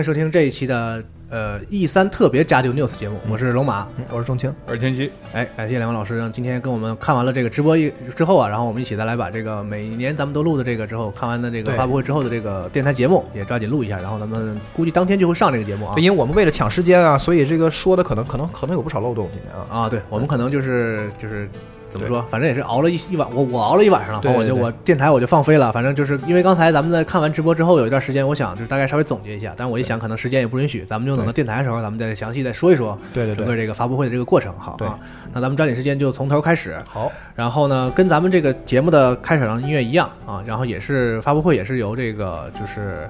迎收听这一期的呃 E 三特别加丢 news 节目，我是龙马。嗯我是钟青，我是天机，哎，感谢两位老师，让今天跟我们看完了这个直播一之后啊，然后我们一起再来把这个每年咱们都录的这个之后看完的这个发布会之后的这个电台节目也抓紧录一下，然后咱们估计当天就会上这个节目啊。因为我们为了抢时间啊，所以这个说的可能可能可能有不少漏洞今天啊。啊，对，我们可能就是就是怎么说，反正也是熬了一一晚，我我熬了一晚上了，对对对。然后我就我电台我就放飞了，反正就是因为刚才咱们在看完直播之后有一段时间，我想就是大概稍微总结一下，但是我一想可能时间也不允许，咱们就等到电台的时候，咱们再详细再说一说对对对，整个这个发布会的这个过程，好对。啊。那咱们抓紧时间就从头开始，好，然后呢，跟咱们这个节目的开场音乐一样啊，然后也是发布会也是由这个就是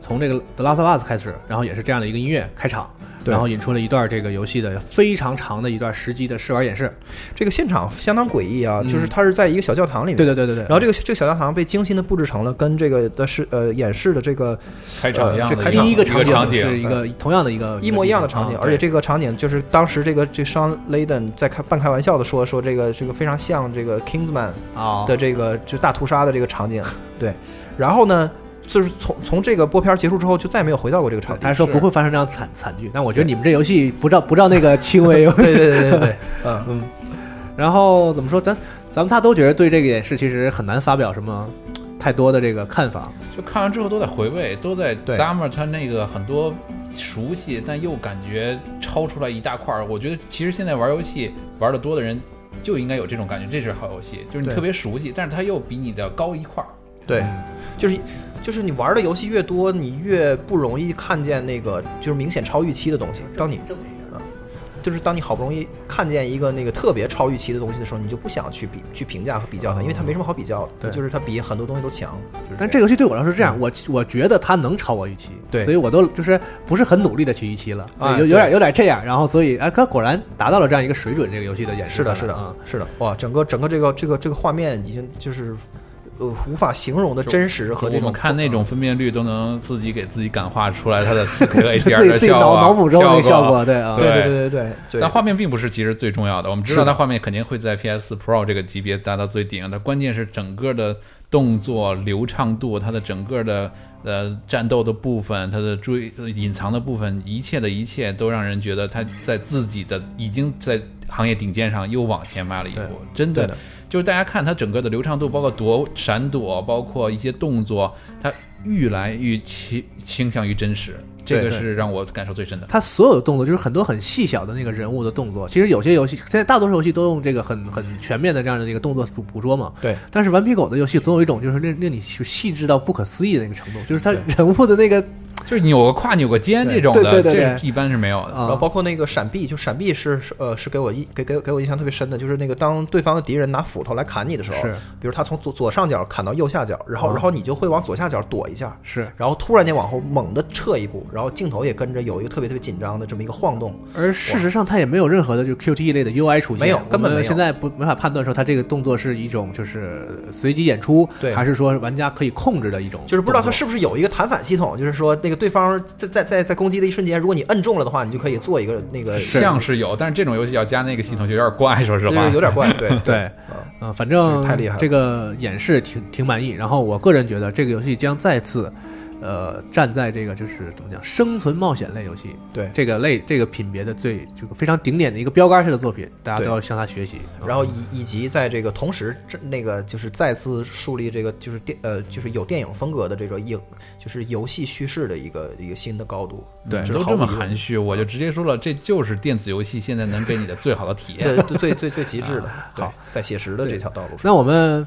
从这个《The Last of Us》开始，然后也是这样的一个音乐开场。对。然后引出了一段这个游戏的非常长的一段实际的试玩演示。这个现场相当诡异啊，嗯。就是它是在一个小教堂里面，对对对对对。然后这个这个小教堂被精心的布置成了跟这个的是呃演示的这个开场一样的这开场第一个场场景。是一个同样的一个一模一样的场景，啊而且这个场景就是当时这个这商雷登在开半开玩笑的说说这个这个非常像这个 Kingsman 啊的这个就大屠杀的这个场景，对，然后呢。就是从从这个播片结束之后，就再也没有回到过这个场景。他还说不会发生这样惨惨剧，但我觉得你们这游戏不照不照那个 轻微。对对对对对，嗯，嗯，然后怎么说？咱咱们仨都觉得对这个演示其实很难发表什么太多的这个看法。就看完之后都在回味，都在对 Summer 他那个很多熟悉，但又感觉超出来一大块儿。我觉得其实现在玩游戏玩的多的人就应该有这种感觉，这是好游戏，就是你特别熟悉，但是它又比你的高一块儿。对，就是就是你玩的游戏越多，你越不容易看见那个就是明显超预期的东西。当你啊，就是当你好不容易看见一个那个特别超预期的东西的时候，你就不想去比去评价和比较它，因为它没什么好比较的。对。就是它比很多东西都强。就是但这个游戏对我来说是这样，我我觉得它能超我预期，对。所以我都就是不是很努力的去预期了，所以啊有有点有点这样，然后所以哎，它果然达到了这样一个水准，这个游戏的演示是的，是的啊的，，是的，哇，整个整个这个这个这个画面已经就是呃无法形容的真实和这种我们看那种分辨率都能自己给自己感化出来它的 4K HDR 效果，脑脑补中那个效果。对啊，对。对对对但画面并不是其实最重要的，我们知道它画面肯定会在 PS Pro 这个级别达到最顶，但关键是整个的动作流畅度，它的整个的呃战斗的部分，它的追呃隐藏的部分，一切的一切都让人觉得它在自己的已经在行业顶尖上又往前迈了一步，真的。就是大家看它整个的流畅度，包括躲闪躲，包括一些动作，它愈来愈倾倾向于真实，这个是让我感受最深的。它所有的动作就是很多很细小的那个人物的动作。其实有些游戏，现在大多数游戏都用这个很很全面的这样的一个动作捕捕捉嘛。对。但是顽皮狗的游戏总有一种就是令令你去细致到不可思议的那个程度，就是它人物的那个就是扭个胯、扭个肩这种的，对对对对。这一般是没有的。啊。然后包括那个闪避，就闪避是是呃是给我印给给给我印象特别深的，就是那个当对方的敌人拿斧头来砍你的时候，是。比如他从左左上角砍到右下角，然后、啊。然后你就会往左下角躲一下，是。然后突然间往后猛地撤一步，然后镜头也跟着有一个特别特别紧张的这么一个晃动，而事实上，它也没有任何的就 QTE 类的 UI 出现，没有根本没有。现在不没法判断说它这个动作是一种就是随机演出，对。还是说玩家可以控制的一种，就是不知道它是不是有一个弹反系统，就是说那个对方在在在在攻击的一瞬间，如果你摁中了的话，你就可以做一个那个像是有，但是这种游戏要加那个系统就有点怪，说实话，有点怪，对 对，嗯，反正太厉害了。这个演示挺挺满意。然后我个人觉得这个游戏将再次呃，站在这个就是怎么讲，生存冒险类游戏对，这个类这个品别的最这个非常顶点的一个标杆式的作品，大家都要向他学习。然后以以及在这个同时，这那个就是再次树立这个就是电呃就是有电影风格的这个影就是游戏叙事的一个一个新的高度。对这都这么含蓄，我就直接说了，这就是电子游戏现在能给你的最好的体验。对，最最最极致的，对好，在写实的这条道路上。那我们。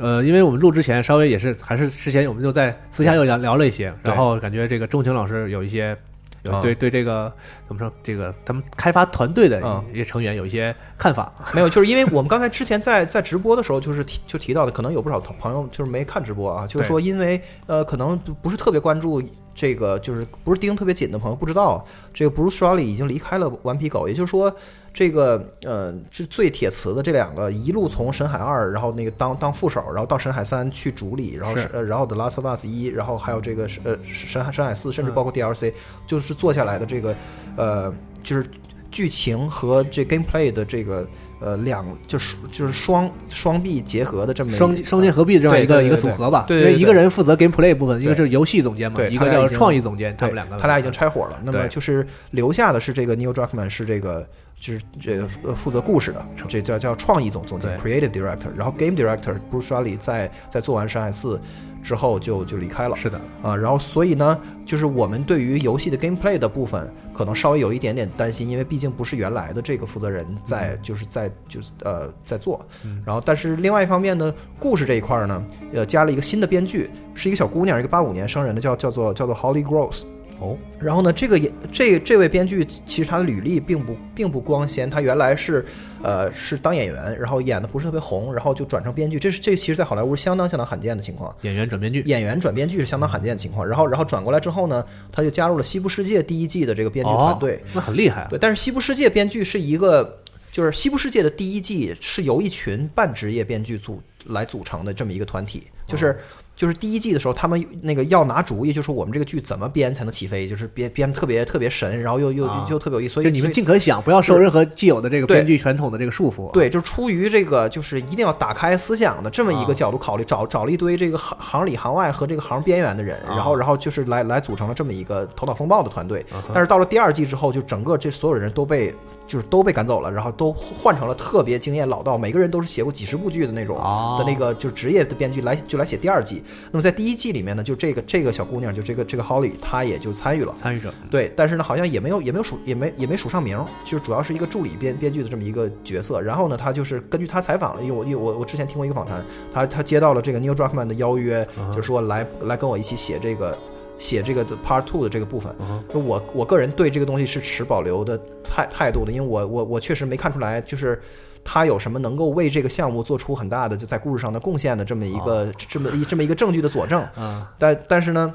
呃，因为我们录之前稍微也是，还是之前我们就在私下又聊聊了一些，然后感觉这个钟情老师有一些有啊对对这个怎么说，这个他们开发团队的嗯一些成员有一些看法。没有，就是因为我们刚才之前在在直播的时候，就是提就提到的，可能有不少朋友就是没看直播啊，就是说因为呃，可能不是特别关注这个，就是不是盯特别紧的朋友，不知道这个 Bruce Riley 已经离开了顽皮狗，也就是说。这个呃，这最铁磁的这两个，一路从神海二，然后那个当当副手，然后到神海三去主理，然后是呃，然后 The Last of Us 一，然后还有这个呃神海神海四，甚至包括 DLC，、就是做下来的这个呃，就是剧情和这 gameplay 的这个呃两就是就是双双臂结合的这么双双剑合璧的这样一个一个组合吧，因为一个人负责 gameplay 部分，一个是游戏总监嘛，对一个叫创意总监，他们两个他俩已经拆伙了。那么就是留下的是这个 Neil Druckmann 是这个就是这个呃负责故事的，这叫叫创意总总监 creative director，然后 game director Bruce Riley 在在做完《山海四》之后就就离开了。是的，啊，然后所以呢，就是我们对于游戏的 gameplay 的部分，可能稍微有一点点担心，因为毕竟不是原来的这个负责人在，就是在就是呃在做。然后，但是另外一方面呢，故事这一块儿呢，呃，加了一个新的编剧，是一个小姑娘，一个八五年生人的，叫叫做叫做 Holly Gross。哦，然后呢，这个也这这位编剧其实他的履历并不并不光鲜，他原来是呃是当演员，然后演的不是特别红，然后就转成编剧，这是这其实在好莱坞相当相当罕见的情况。演员转编剧，演员转编剧是相当罕见的情况。然后，然后转过来之后呢，他就加入了《西部世界》第一季的这个编剧团队。哦，那很厉害啊。对，但是《西部世界》编剧是一个，就是《西部世界》的第一季是由一群半职业编剧组来组成的这么一个团体，就是。就是第一季的时候，他们那个要拿主意，就是我们这个剧怎么编才能起飞，就是编编特别特别神，然后又又啊又特别有意思。所以就你们尽可想，不要受任何既有的这个编剧传统的这个束缚。对，就是出于这个，就是一定要打开思想的这么一啊个角度考虑，找找了一堆这个行行里行外和这个行边缘的人，啊然后然后就是来来组成了这么一个头脑风暴的团队。但是到了第二季之后，就整个这所有人都被就是都被赶走了，然后都换成了特别经验老道，每个人都是写过几十部剧的那种哦的那个就是职业的编剧来就来写第二季。那么在第一季里面呢，就这个这个小姑娘，就这个这个 Holly，她也就参与了。参与者，对，但是呢，好像也没有也没有署也没也没署上名儿，就是主要是一个助理编编剧的这么一个角色。然后呢，她就是根据她采访，因为我因为我我之前听过一个访谈，她她接到了这个 Neil Druckmann 的邀约，啊就说来来跟我一起写这个写这个的 Part Two 的这个部分。啊我我个人对这个东西是持保留的态态度的，因为我我我确实没看出来就是。他有什么能够为这个项目做出很大的就在故事上的贡献的这么一个、这么一这么一个证据的佐证？啊，但但是呢，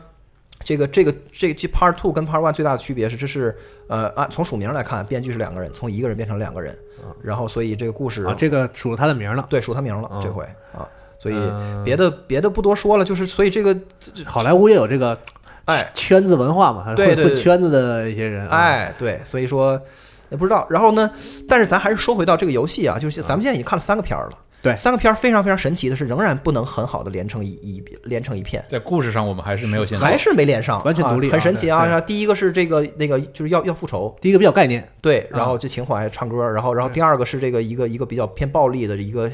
这个这个这这 Part Two 跟 Part One 最大的区别是，这是呃按从署名来看，编剧是两个人，从一个人变成两个人，然后所以这个故事啊，这个署了他的名了。对署他名了、嗯。这回。啊，所以嗯。别的别的不多说了，就是所以这个好莱坞也有这个哎。圈子文化嘛，对对对。混混圈子的一些人。啊，哎对，所以说也不知道。然后呢，但是咱还是说回到这个游戏啊，就是咱们现在已经看了三个片儿了。对三个片儿非常非常神奇的是，仍然不能很好的连成一一连成一片。在故事上，我们还是没有现在还是没连上，完全独立啊啊很神奇啊！第一个是这个那个就是要要复仇，第一个比较概念，对，然啊后就情怀唱歌，然后然后第二个是这个一个一个比较偏暴力的一个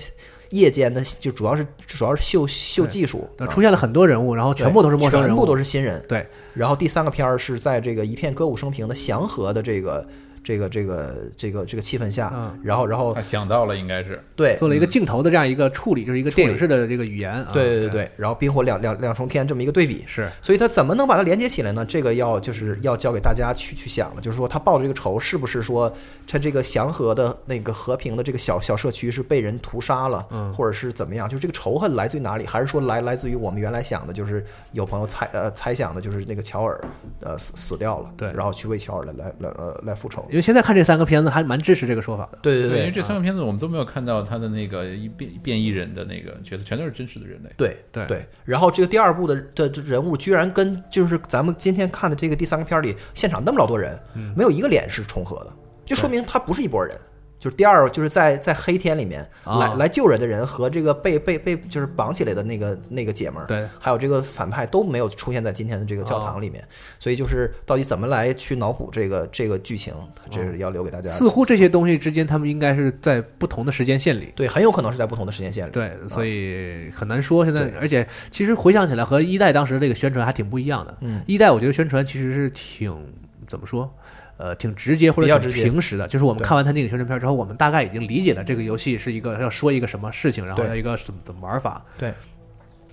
夜间的，就主要是主要是秀秀技术，啊出现了很多人物，然后全部都是陌生人物，全部都是新人。对，然后第三个片儿是在这个一片歌舞升平的祥和的这个这个这个这个这个气氛下嗯，然后然后他想到了，应该是对做了一个镜头的这样一个处理，就是一个电影式的这个语言啊。对对对，然后冰火两两两重天这么一个对比，是所以他怎么能把它连接起来呢？这个要就是要交给大家去去想了，就是说他报的这个仇是不是说他这个祥和的那个和平的这个小小社区是被人屠杀了，嗯或者是怎么样？就是这个仇恨来自于哪里？还是说来来自于我们原来想的，就是有朋友猜呃猜想的，就是那个乔尔呃死死掉了，对然后去为乔尔来来来呃来复仇。因为现在看这三个片子还蛮支持这个说法的。对对对，因为这啊三个片子我们都没有看到他的那个一变变异人的那个角色，全都是真实的人类。对对对，然后这个第二部的的的人物居然跟就是咱们今天看的这个第三个片儿里现场那么老多人，没有一个脸是重合的，就说明他不是一拨人。就是第二就是在在黑天里面啊来来救人的人和这个被被被就是绑起来的那个那个姐们儿，对，还有这个反派都没有出现在今天的这个教堂里面，所以就是到底怎么来去脑补这个这个剧情，这是要留给大家。似乎这些东西之间，他们应该是在不同的时间线里。对，很有可能是在不同的时间线里。对，所以很难说。现在，而且其实回想起来，和一代当时这个宣传还挺不一样的。嗯，一代我觉得宣传其实是挺怎么说，呃，挺直接或者挺平实的。就是我们看完他那个宣传片之后，我们大概已经理解了这个游戏是一个要说一个什么事情，然后要一个怎么怎么玩法。对，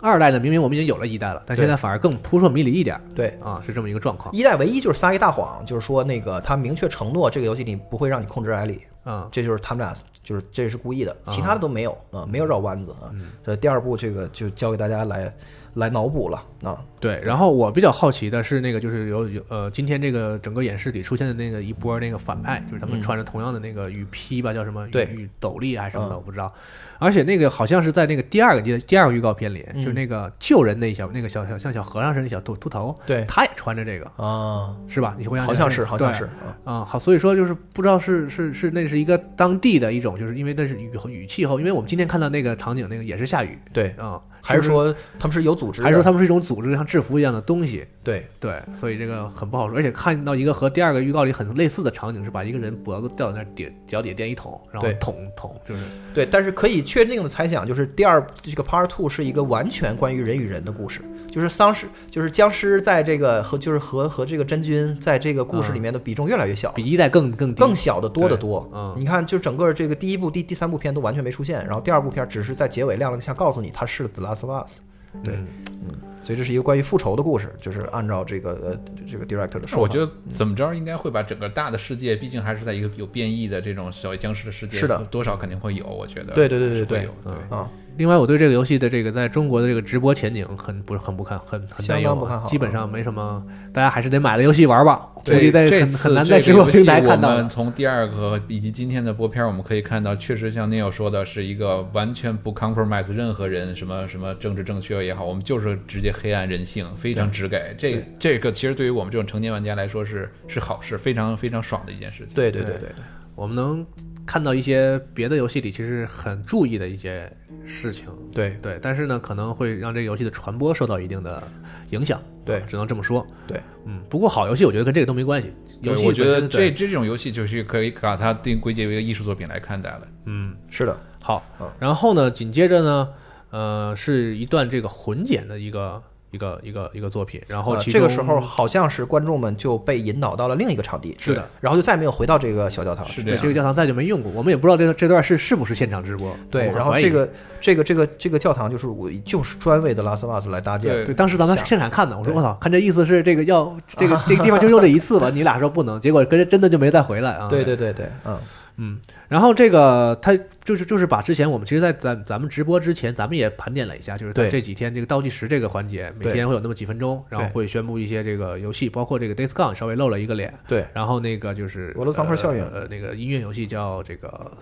二代呢，明明我们已经有了一代了，但现在反而更扑朔迷离一点对，啊，是这么一个状况。一代唯一就是撒一大谎，就是说那个他明确承诺这个游戏里不会让你控制艾莉，嗯，这就是他们俩就是这是故意的，其他的都没有啊、没有绕弯子啊。这第二部这个就交给大家来来脑补了啊。对，然后我比较好奇的是，那个就是有有呃，今天这个整个演示里出现的那个一波那个反派，就是他们嗯穿着同样的那个雨披吧，叫什么雨雨斗笠还是什么的，嗯我不知道。而且那个好像是在那个第二个第第二个预告片里，嗯就是那个救人那小那个小小像小和尚似的那小秃秃头，对他也穿着这个，啊，是吧？你回想好像是，好像是啊。啊、好，所以说就是不知道是是是那是一个当地的一种，就是因为那是雨和雨气候，因为我们今天看到那个场景，那个也是下雨对，啊、还是说他们是有组织？还是说他们是一种组织，像制服一样的东西？对对，所以这个很不好说。而且看到一个和第二个预告里很类似的场景，是把一个人脖子吊在那儿点脚底下垫一桶，然后对捅捅，就是对，但是可以确定的猜想就是第二这个 Part Two 是一个完全关于人与人的故事，就是丧尸，就是僵尸在这个和就是和和这个真菌在这个故事里面的比重越来越小。比一代更更更小的多得多，嗯你看，就整个这个第一部、第第三部片都完全没出现，然后第二部片只是在结尾亮了个相，告诉你它是 The Last of Us，对。嗯。所以这是一个关于复仇的故事，就是按照这个呃这个 director 的说法，我觉得怎么着应该会把整个大的世界，毕竟还是在一个有变异的这种小僵尸的世界，是的。多少肯定会有，我觉得。对对对对对。对。啊，另外，我对这个游戏的这个在中国的这个直播前景很不是很不看，很很担忧基本上没什么，大家还是得买了游戏玩吧。估对计在这很很难这个在直播平台看到了。从第二个以及今天的播片，我们可以看到，确实像 Neil 说的，是一个完全不 compromise 任何人什么什么政治正确也好，我们就是直接黑暗人性，非常直给。这这个其实对于我们这种成年玩家来说是是好事，非常非常爽的一件事情。对对对对，我们能看到一些别的游戏里其实很注意的一些事情，对。对，但是呢，可能会让这个游戏的传播受到一定的影响，对。啊只能这么说。对，嗯，不过好游戏我觉得跟这个都没关系，游戏我觉得这这种游戏就是可以把它定归结为一个艺术作品来看待了。嗯。是的，好嗯，然后呢，紧接着呢，呃，是一段这个混剪的一个一个一个一个作品，然后呃这个时候好像是观众们就被引导到了另一个场地，是的，然后就再也没有回到这个小教堂，对是的。这个教堂再就没用过，我们也不知道这这段是是不是现场直播，对，然后这个这个这个这个教堂就是我就是专为的拉斯瓦斯来搭建的，对，当时咱们现场看的，我说我操，看这意思是这个要这个这个 地方就用这一次吧？你俩说不能，结果跟着真的就没再回来啊。对对对对，嗯，嗯，然后这个他就是就是把之前我们其实，在咱咱们直播之前，咱们也盘点了一下，就是在这几天这个倒计时这个环节，每天会有那么几分钟，然后会宣布一些这个游戏，包括这个 Days Gone 稍微露了一个脸，对。然后那个就是俄罗斯方块效应。呃，呃那个音乐游戏叫这个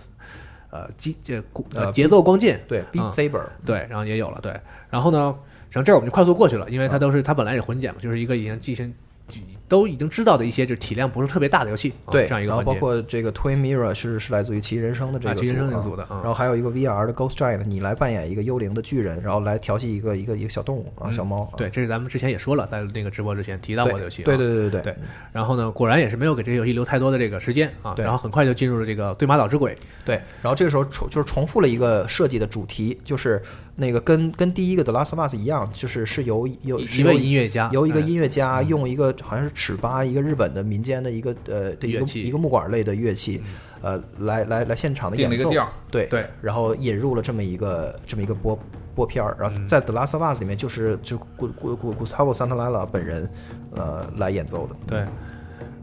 呃节这呃呃节奏光剑，对，Beat 嗯。Saber，对，然后也有了，对，然后呢，然后这儿我们就快速过去了，因为它都是它本来也混剪嘛，就是一个已经进行都已经知道的一些就是体量不是特别大的游戏，啊对，这样一个然后包，括这个 Twin Mirror 是是来自于奇异人生的这个啊奇异人生的嗯然后还有一个 VR 的 Ghost Giant，你来扮演一个幽灵的巨人，然后来调戏一个一个一个小动物啊，小猫，对，这是咱们之前也说了，在那个直播之前提到过的游戏、啊，对对对对对。然后呢，果然也是没有给这些游戏留太多的这个时间啊，然后很快就进入了这个对马岛之鬼，对，然后这个时候重就是重复了一个设计的主题，就是那个跟跟第一个的 Last of Us 一样，就是是由由一位由音乐家，由一个哎音乐家用一个好像是尺八，一个日本的民间的一个呃的一个乐器嗯一个木管类的乐器，呃，来来来现场的演奏，对对，然后引入了这么一个这么一个播播片儿，然后嗯在 The Last of Us 里面就是就古古古 Gustavo Santaolalla 本人呃来演奏的，对。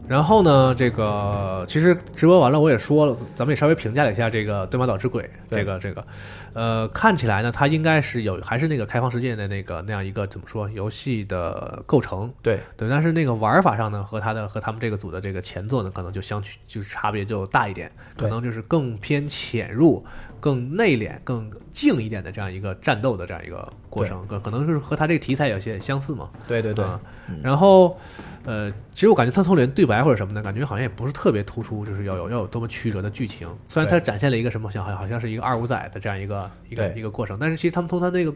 然后呢，这个其实直播完了，我也说了，咱们也稍微评价了一下这个《对马岛之鬼》这个这个，呃，看起来呢，它应该是有还是那个开放世界的那个那样一个怎么说游戏的构成，对。对，但是那个玩法上呢，和他的和他们这个组的这个前作呢，可能就相去就是差别就大一点，可能就是更偏潜入，更内敛、更静一点的这样一个战斗的这样一个过程，可可能是和他这个题材有些相似嘛。对对对，啊然后，呃，其实我感觉他从里面对白或者什么的，感觉好像也不是特别突出，就是要有要有多么曲折的剧情。虽然他展现了一个什么，像好像好像是一个二五仔的这样一个一个一个过程，但是其实他们从他那个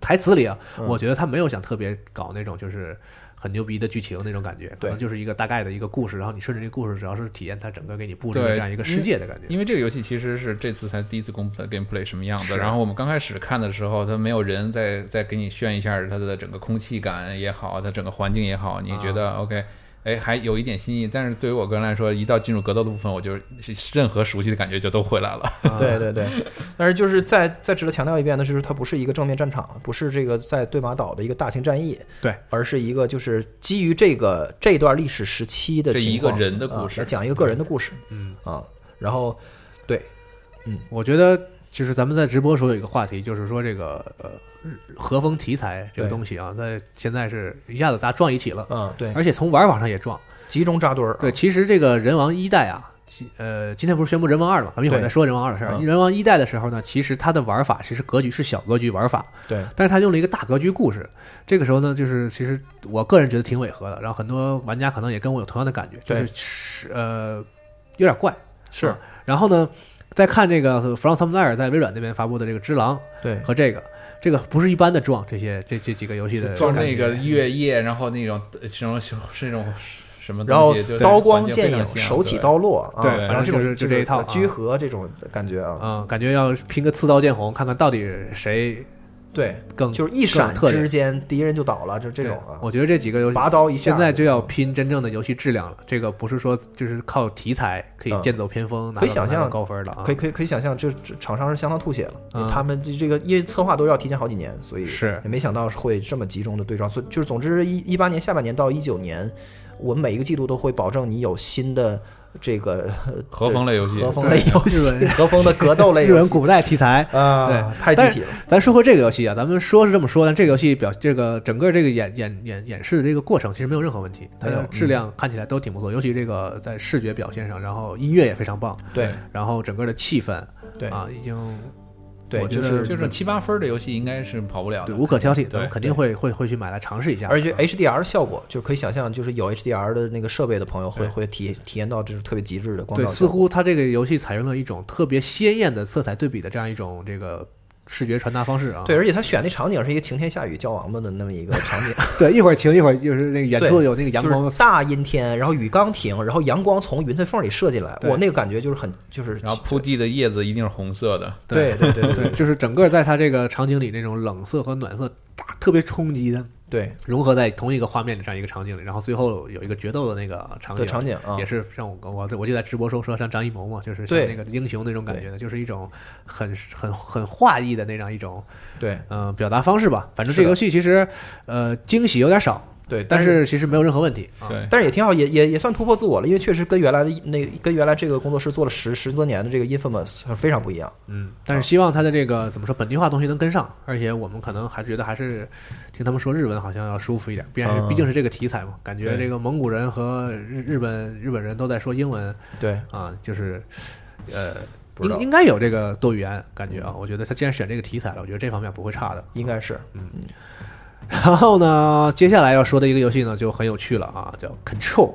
台词里啊，嗯我觉得他没有想特别搞那种就是。很牛逼的剧情那种感觉，可能就是一个大概的一个故事，然后你顺着这个故事，主要是体验它整个给你布置的这样一个世界的感觉。因为这个游戏其实是这次才第一次公布的 gameplay 什么样子。然后我们刚开始看的时候，它没有人在在给你炫一下它的整个空气感也好，它整个环境也好，你觉得 OK？哎，还有一点新意。但是对于我个人来说，一到进入格斗的部分，我就任何熟悉的感觉就都回来了。对对对，但是就是再再值得强调一遍的就是，它不是一个正面战场，不是这个在对马岛的一个大型战役，对，而是一个就是基于这个这段历史时期的这一个人的故事啊来讲一个个人的故事嗯，啊，然后对嗯我觉得就是咱们在直播的时候有一个话题，就是说这个呃和风题材这个东西啊，在现在是一下子大家撞一起了，嗯对，而且从玩法上也撞。集中扎堆儿，对，其实这个人王一代啊，呃，今天不是宣布人王二了吗？咱们一会儿再说人王二的事儿。嗯人王一代的时候呢，其实它的玩法其实格局是小格局玩法，对但是它用了一个大格局故事。这个时候呢，就是其实我个人觉得挺违和的，然后很多玩家可能也跟我有同样的感觉，就是是呃有点怪。是啊然后呢，再看这个 From Software 在微软那边发布的这个《只狼》对。和这个，这个不是一般的撞这些这这几个游戏的感觉。装那个月夜，然后那种呃这种是那种什么然后刀光剑影，手起刀落啊，对反正就是就这一套啊。居合这种感觉啊，嗯，感觉要拼个刺刀见红，看看到底谁对，更就是一闪之间敌人就倒了，就这种啊，我觉得这几个游戏拔刀一下现在就要拼真正的游戏质量了。这个不是说就是靠题材可以嗯剑走偏锋，可以想象高分了啊。可以可以可以想象，这这厂商是相当吐血了。嗯他们这这个因为策划都要提前好几年，所以是也没想到会这么集中的对撞。所以就是总之一一八年下半年到一九年，我们每一个季度都会保证你有新的这个呃 和风类游戏和风类游戏 和风的格斗类游戏日本古代题材。啊，对太具体了。咱说回这个游戏啊，咱们说是这么说，但这个游戏表这个整个这个演演演演示的这个过程其实没有任何问题，它的质量看起来都挺不错，尤其这个在视觉表现上，然后音乐也非常棒，对然后整个的气氛对啊，已经对，我觉得就是就是七八分的游戏应该是跑不了对的。无可挑剔，咱们肯定会会会去买来尝试一下。而且 HDR 效果就可以想象，就是有 HDR 的那个设备的朋友会会体体验到这种特别极致的光对。似乎它这个游戏采用了一种特别鲜艳的色彩对比的这样一种这个视觉传达方式啊。对，而且他选那场景是一个晴天下雨叫王八的那么一个场景，对，一会儿晴，一会儿就是那个远处有那个阳光就是大阴天，然后雨刚停，然后阳光从云彩缝里射进来，对我那个感觉就是很就是，然后铺地的叶子一定是红色的，对对对对对，就是整个在它这个场景里那种冷色和暖色大特别冲击的对。融合在同一个画面的这样一个场景里，然后最后有一个决斗的那个场景，场景啊。也，是像我我我就在直播时候说像张艺谋嘛，就是像那个英雄那种感觉的，就是一种很很很画意的那样一种对。嗯、呃表达方式吧。反正这个游戏其实呃惊喜有点少，对，但是是其实没有任何问题。啊、对，但是也挺好，也也也算突破自我了，因为确实跟原来的那跟原来这个工作室做了十十多年的这个 Infamous 非常不一样。嗯，但是希望他的这个怎么说本地化东西能跟上，而且我们可能还觉得还是听他们说日文好像要舒服一点，毕竟是嗯毕竟是这个题材嘛，感觉这个蒙古人和日日本日本人都在说英文对，啊，就是呃。应应该有这个多语言感觉啊，我觉得他既然选这个题材了，我觉得这方面不会差的。应该是然后呢，接下来要说的一个游戏呢就很有趣了啊，叫 Control。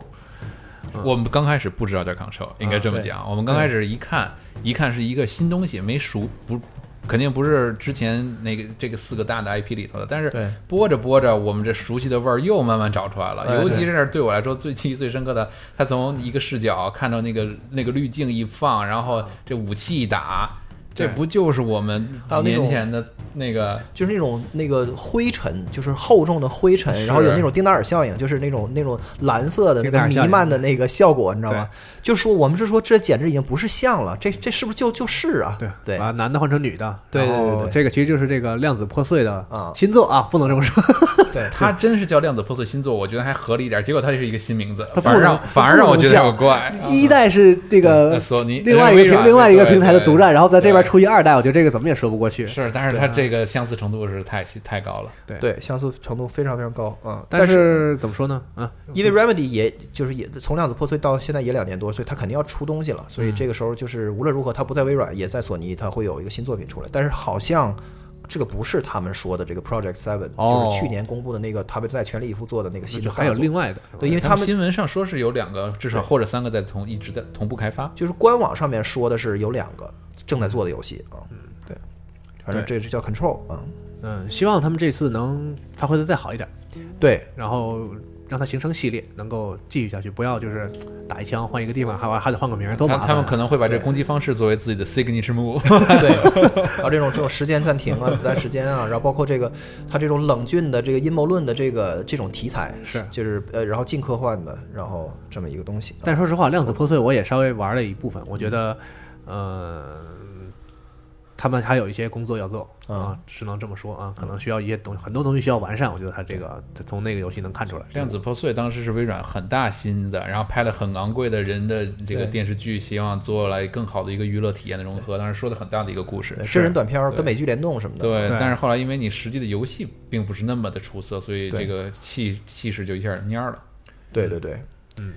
我们刚开始不知道叫 Control，应该这么讲。我们刚开始一看，一看是一个新东西，没熟不。肯定不是之前那个这个四个大的 IP 里头的，但是对播着播着，我们这熟悉的味儿又慢慢找出来了。哎尤其对是对我来说最记忆最深刻的，他从一个视角看到那个那个滤镜一放，然后这武器一打，这不就是我们几年前的那个就是那种那个灰尘，就是厚重的灰尘，然后有那种丁达尔效应，就是那种那种蓝色的那个弥漫的那个效果，你知道吗？就说我们是说这简直已经不是像了，这这是不是就就是啊？对对把男的换成女的，对对对这个其实就是这个量子破碎的啊新作啊，不能这么说。对，它真是叫量子破碎新作，我觉得还合理一点。结果它就是一个新名字，它不反而让反而让我觉得有怪。一代是这那个索尼另外一个平另外一个平台的独占，然后在这边对出一二代，我觉得这个怎么也说不过去。是，但是它这这个相似程度是太太高了。对，相似程度非常非常高啊。但是怎么说呢？啊，因为 Remedy 也就是也从量子破碎到现在也两年多，所以它肯定要出东西了。所以这个时候就是无论如何，它不在微软，也在索尼，它会有一个新作品出来。但是好像这个不是他们说的这个 Project Seven，哦。就是去年公布的那个他们在全力以赴做的那个新的还有另外的，对，因为他他们新闻上说是有两个，至少或者三个在同一直在同步开发。就是官网上面说的是有两个正在做的游戏啊。对，反正这是叫 Control 啊。嗯，希望他们这次能发挥的再好一点，对，然后让它形成系列，能够继续下去，不要就是 打一枪换一个地方，还还得换个名儿，多麻烦啊。他他们可能会把这攻击方式作为自己的 signature move。对，然后这种这种时间暂停啊，子弹时间啊，然后包括这个他这种冷峻的这个阴谋论的这个这种题材，是就是呃，然后近科幻的，然后这么一个东西。但说实话，量子破碎我也稍微玩了一部分，我觉得，呃，他们还有一些工作要做啊，只能这么说啊，可能需要一些东西，很多东西需要完善。我觉得他这个从那个游戏能看出来。量子破碎当时是微软很大心的，然后拍了很昂贵的人的这个电视剧，希望做来更好的一个娱乐体验的融合，当时说的很大的一个故事。真人短片跟美剧联动什么的，对，但是后来因为你实际的游戏并不是那么的出色，所以这个气气势就一下蔫儿了。对对对，嗯。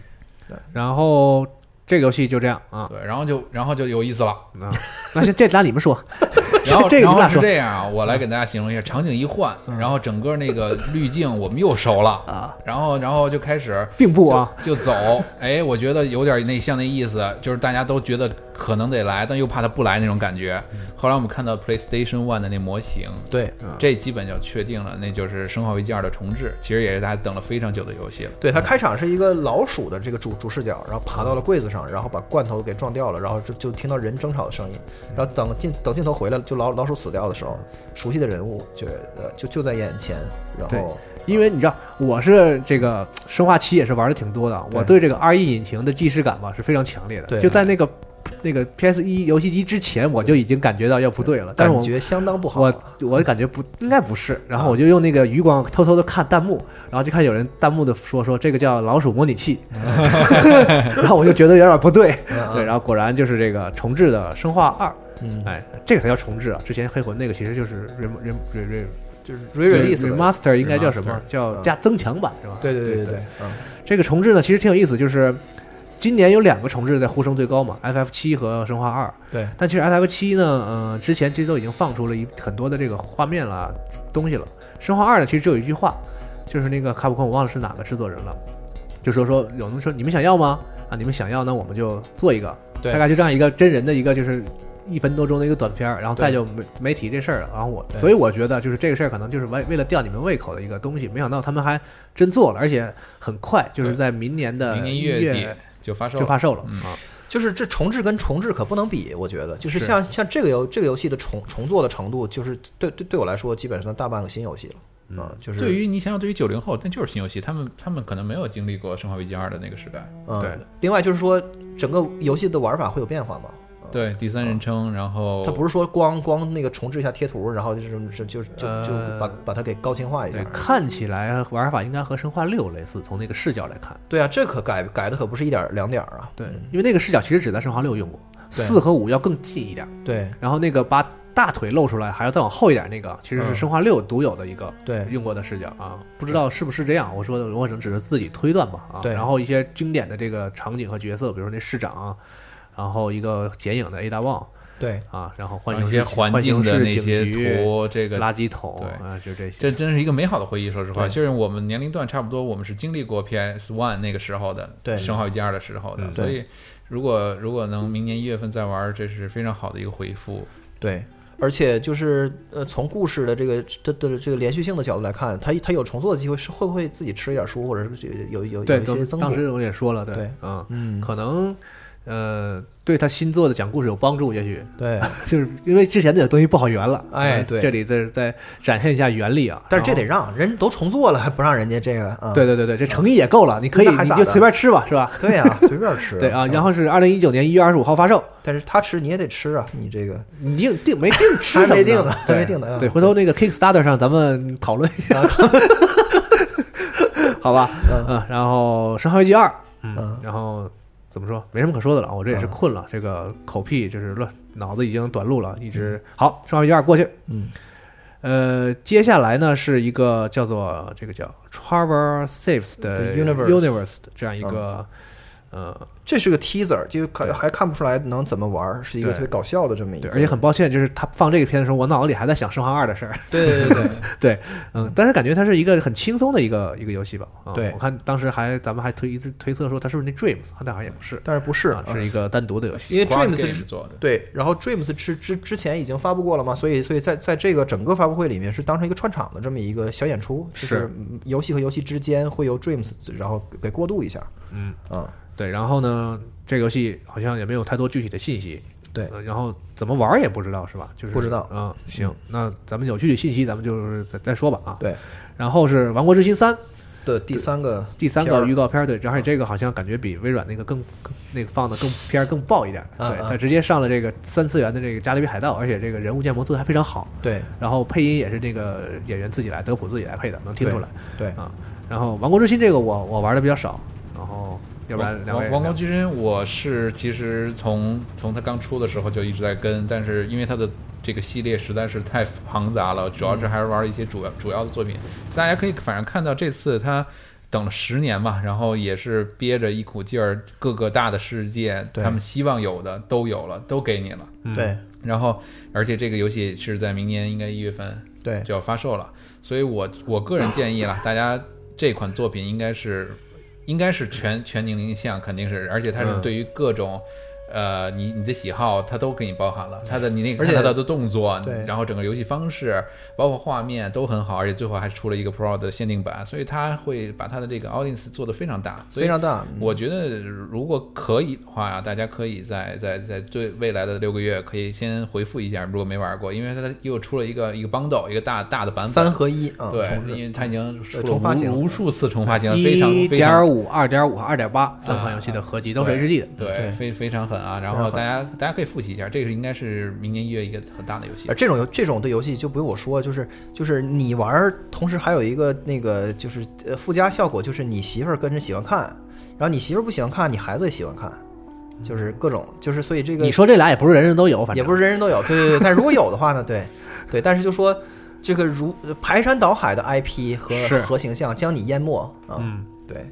然后这个游戏就这样啊。对，然后就然后就有意思了。啊，那先这咱你们说，然后这个然后是这样啊，我来给大家形容一下，场景一换，然后整个那个滤镜我们又熟了啊，然后然后就开始并步啊，就就走，哎，我觉得有点那像那意思，就是大家都觉得可能得来，但又怕他不来那种感觉。后来我们看到 PlayStation One 的那模型，对。这基本就确定了，那就是《生化危机二》的重置，其实也是大家等了非常久的游戏了。对，它开场是一个老鼠的这个主主视角，然后爬到了柜子上，然后把罐头给撞掉了，然后就就听到人争吵的声音，然后等镜等镜头回来，就老老鼠死掉的时候，熟悉的人物就呃就就在眼前，然后因为你知道我是这个生化七也是玩的挺多的，我对这个 RE 引擎的既视感吧是非常强烈的，对。就在那个那个 PS 一游戏机之前，我就已经感觉到要不对了，但是我感觉相当不好。我我感觉不应该不是，然后我就用那个余光偷偷的看弹幕，然后就看有人弹幕的说说这个叫老鼠模拟器，然后我就觉得有点不对，嗯对，然后果然就是这个重置的生化二，嗯，哎，这个才叫重置啊，之前黑魂那个其实就是 re re re re 就是 re-release 的 remaster 应该叫什么？叫嗯加增强版是吧？对对对对对，嗯，这个重置呢其实挺有意思，就是今年有两个重置在呼声最高嘛，FF 七和生化二。对，但其实 FF 七呢，呃，之前其实都已经放出了一很多的这个画面了东西了。生化二呢，其实只有一句话，就是那个卡普空，我忘了是哪个制作人了，就说说有人说你们想要吗？啊，你们想要，那我们就做一个，对大概就这样一个真人的一个就是一分多钟的一个短片儿，然后再就没没提这事儿了。然后我，所以我觉得就是这个事儿可能就是为为了吊你们胃口的一个东西，没想到他们还真做了，而且很快，就是在明年的明年一一月底月就发售了，就发售了嗯啊。就是这重置跟重置可不能比，我觉得就是是像像这个游这个游戏的重重做的程度，就是对对对我来说，基本上大半个新游戏了啊、就是对于你想想，对于九零后，那就是新游戏，他们他们可能没有经历过《生化危机二》的那个时代。嗯，对。另外就是说，整个游戏的玩法会有变化吗？对，第三人称，然后它不是说光光那个重置一下贴图，然后就是就就就就呃把把它给高清化一下，。看起来玩法应该和生化六类似，从那个视角来看。对啊，这可改改的可不是一点两点啊。对，因为那个视角其实只在生化六用过，四和五要更近一点。对然后那个把大腿露出来，还要再往后一点，那个其实是嗯生化六独有的一个对用过的视角啊，不知道是不是这样。我说的我只能只是自己推断吧啊。对然后一些经典的这个场景和角色，比如说那市长，然后一个剪影的 Ada Wong 对啊，然后浣然后熊市一些环境的那些图，这个垃圾桶对啊，就这些。这真是一个美好的回忆。说实话，就是我们年龄段差不多，我们是经历过 PS One 那个时候的，对生化危机二的时候的，嗯所以如果如果能明年一月份再玩，这是非常好的一个回复。对，而且就是呃，从故事的这个的的这个连续性的角度来看，它它有重做的机会，是会不会自己吃一点书，或者是有有有，有一些增补？当当时我也说了，对对，嗯，嗯，可能呃对他新做的讲故事有帮助，也许。对，就是因为之前的东西不好圆了，呃哎对。这里再再展现一下原力啊。但是这得让人都重做了，还不让人家这个啊？对对对对，这诚意也够了，你可以你就随便吃吧，是吧？对呀，随便吃。对啊，然后后是二零一九年一月二十五号发售，但是他吃你也得吃啊，你这个。你定定没定吃什么没定呢还没定的啊对，回头那个 Kickstarter 上咱们讨论一下，好吧？嗯，然后《生化危机二》，嗯嗯，然后怎么说？没什么可说的了，我这也是嗯。困了，这个口癖就是乱，脑子已经短路了，一直好，《上一句二》过去，嗯，呃，接下来呢是一个叫做这个叫 Traverse Saves 的 Universe 的这样一个呃这是个 teaser，就看还看不出来能怎么玩儿，是一个特别搞笑的这么一个。而且很抱歉，就是他放这个片的时候，我脑子里还在想《生化二》的事儿。对对对 对，嗯，但是感觉它是一个很轻松的一个一个游戏吧。啊、对我看当时还咱们还推一直推测说它是不是那 Dreams，但好像也不是，但是不是啊，是一个单独的游戏。因为 Dreams 是做的，对，然后 Dreams 之之之前已经发布过了嘛，所以所以在在这个整个发布会里面是当成一个串场的这么一个小演出，就是嗯游戏和游戏之间会由 Dreams 然后给过渡一下。嗯啊，对，然后呢，这个游戏好像也没有太多具体的信息。对呃然后怎么玩儿也不知道是吧？就是不知道嗯，行，那咱们有具体信息咱们就是再再说吧啊。对然后是《王国之心三》的第三个第三个预告片儿，对，而且这个好像感觉比微软那个更更那个放的更片儿更爆一点。对，啊啊它直接上了这个三次元的这个《加勒比海盗》，而且这个人物建模做的还非常好。对然后配音也是那个演员自己来，德普自己来配的，能听出来对啊。然后《王国之心》这个我我玩的比较少，然后要不然两位王王国之心，我是其实从从它刚出的时候就一直在跟，但是因为它的这个系列实在是太庞杂了，主要是还是玩一些主要主要的作品。大家可以反正看到这次他等了十年嘛，然后也是憋着一股劲儿，各个大的世界他们希望有的都有了，都给你了。嗯。对。然后，而且这个游戏是在明年应该一月份对。就要发售了，所以我我个人建议了，大家这款作品应该是应该是全全年龄向，肯定是，而且它是嗯对于各种。呃，你你的喜好它都给你包含了，它的你那个而且看它的动作，对。然后整个游戏方式，包括画面都很好，而且最后还出了一个 Pro 的限定版，所以它会把它的这个 audience 做得非常大，非常大。我觉得如果可以的话呀，大家可以在在在最未来的六个月，可以先回复一下，如果没玩过，因为它又出了一个一个 bundle，一个大大的版本，三合一啊，对，因为它已经出了重发行无无数次重发行，非常一非常点五、二点五、二点八三款游戏的合集都是 HD 的。对，非非常狠啊！然后大家大家可以复习一下，这个应该是明年一月一个很大的游戏呃，。这种游这种的游戏就不用我说，就是就是你玩儿，同时还有一个那个就是呃附加效果，就是你媳妇儿跟着喜欢看，然后你媳妇儿不喜欢看，你孩子也喜欢看，就是各种就是所以这个你说这俩也不是人人都有，反正也不是人人都有，对对对。但是如果有的话呢，对对，但是就说这个如排山倒海的 IP 和和形象将你淹没啊，嗯对